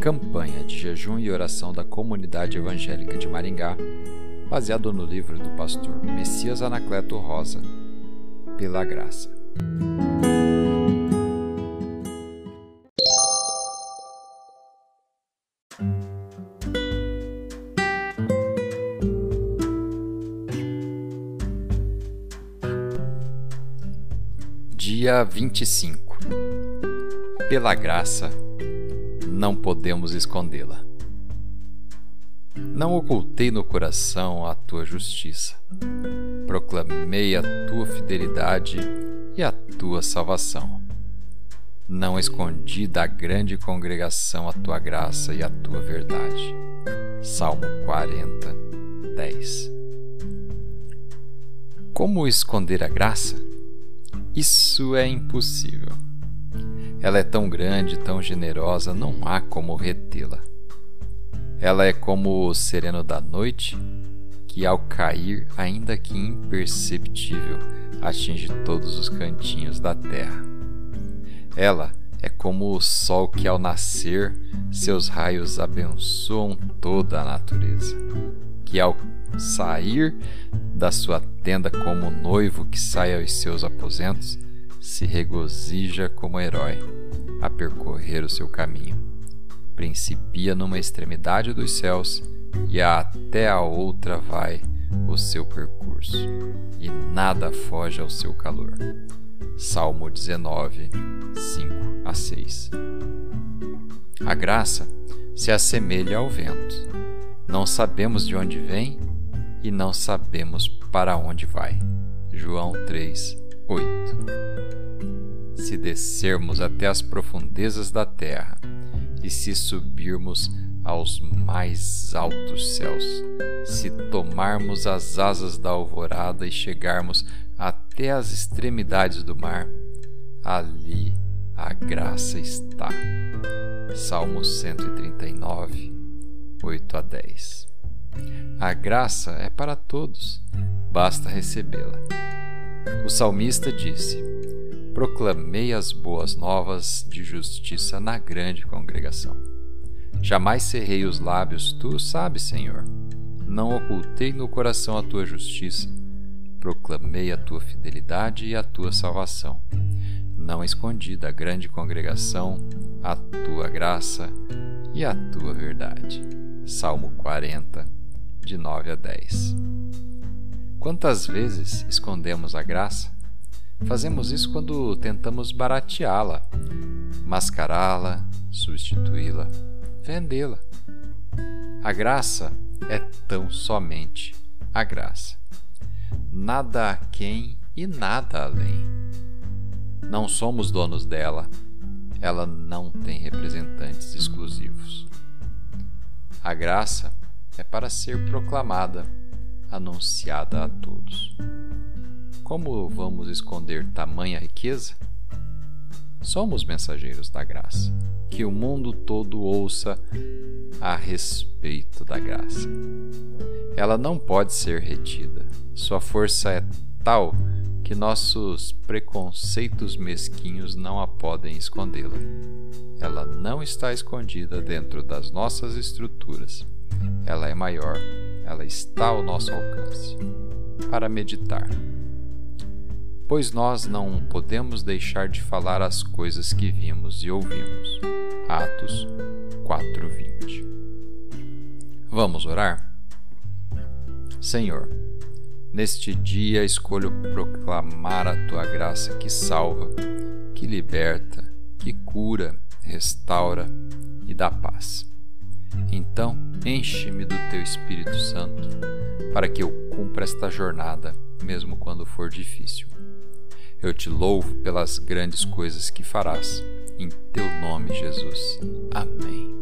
campanha de jejum e oração da comunidade evangélica de Maringá, baseado no livro do pastor Messias Anacleto Rosa, Pela Graça. Dia 25 Pela graça, não podemos escondê-la. Não ocultei no coração a tua justiça. Proclamei a tua fidelidade e a tua salvação. Não escondi da grande congregação a tua graça e a tua verdade. Salmo 40, 10. Como esconder a graça? Isso é impossível. Ela é tão grande, tão generosa, não há como retê-la. Ela é como o sereno da noite, que ao cair, ainda que imperceptível, atinge todos os cantinhos da terra. Ela é como o sol que ao nascer, seus raios abençoam toda a natureza, que ao sair da sua tenda como noivo que sai aos seus aposentos, se regozija como herói a percorrer o seu caminho. Principia numa extremidade dos céus e até a outra vai o seu percurso, e nada foge ao seu calor. Salmo 19, 5 a 6. A graça se assemelha ao vento. Não sabemos de onde vem e não sabemos para onde vai. João 3, 8. Se descermos até as profundezas da terra e se subirmos aos mais altos céus, se tomarmos as asas da alvorada e chegarmos até as extremidades do mar, ali a graça está. Salmo 139, 8 a 10. A graça é para todos, basta recebê-la. O salmista disse: Proclamei as boas novas de justiça na grande congregação. Jamais cerrei os lábios, tu sabes, Senhor. Não ocultei no coração a tua justiça. Proclamei a tua fidelidade e a tua salvação. Não escondi da grande congregação a tua graça e a tua verdade. Salmo 40, de 9 a 10. Quantas vezes escondemos a graça? Fazemos isso quando tentamos barateá-la, mascará-la, substituí-la, vendê-la. A graça é tão somente a graça. Nada a quem e nada além. Não somos donos dela, ela não tem representantes exclusivos. A graça é para ser proclamada, anunciada a todos. Como vamos esconder tamanha riqueza? Somos mensageiros da graça. Que o mundo todo ouça a respeito da graça. Ela não pode ser retida. Sua força é tal que nossos preconceitos mesquinhos não a podem escondê-la. Ela não está escondida dentro das nossas estruturas ela é maior, ela está ao nosso alcance. Para meditar. Pois nós não podemos deixar de falar as coisas que vimos e ouvimos. Atos 4:20. Vamos orar? Senhor, neste dia escolho proclamar a tua graça que salva, que liberta, que cura, restaura e dá paz. Então, enche-me do teu Espírito Santo, para que eu cumpra esta jornada, mesmo quando for difícil. Eu te louvo pelas grandes coisas que farás. Em teu nome, Jesus. Amém.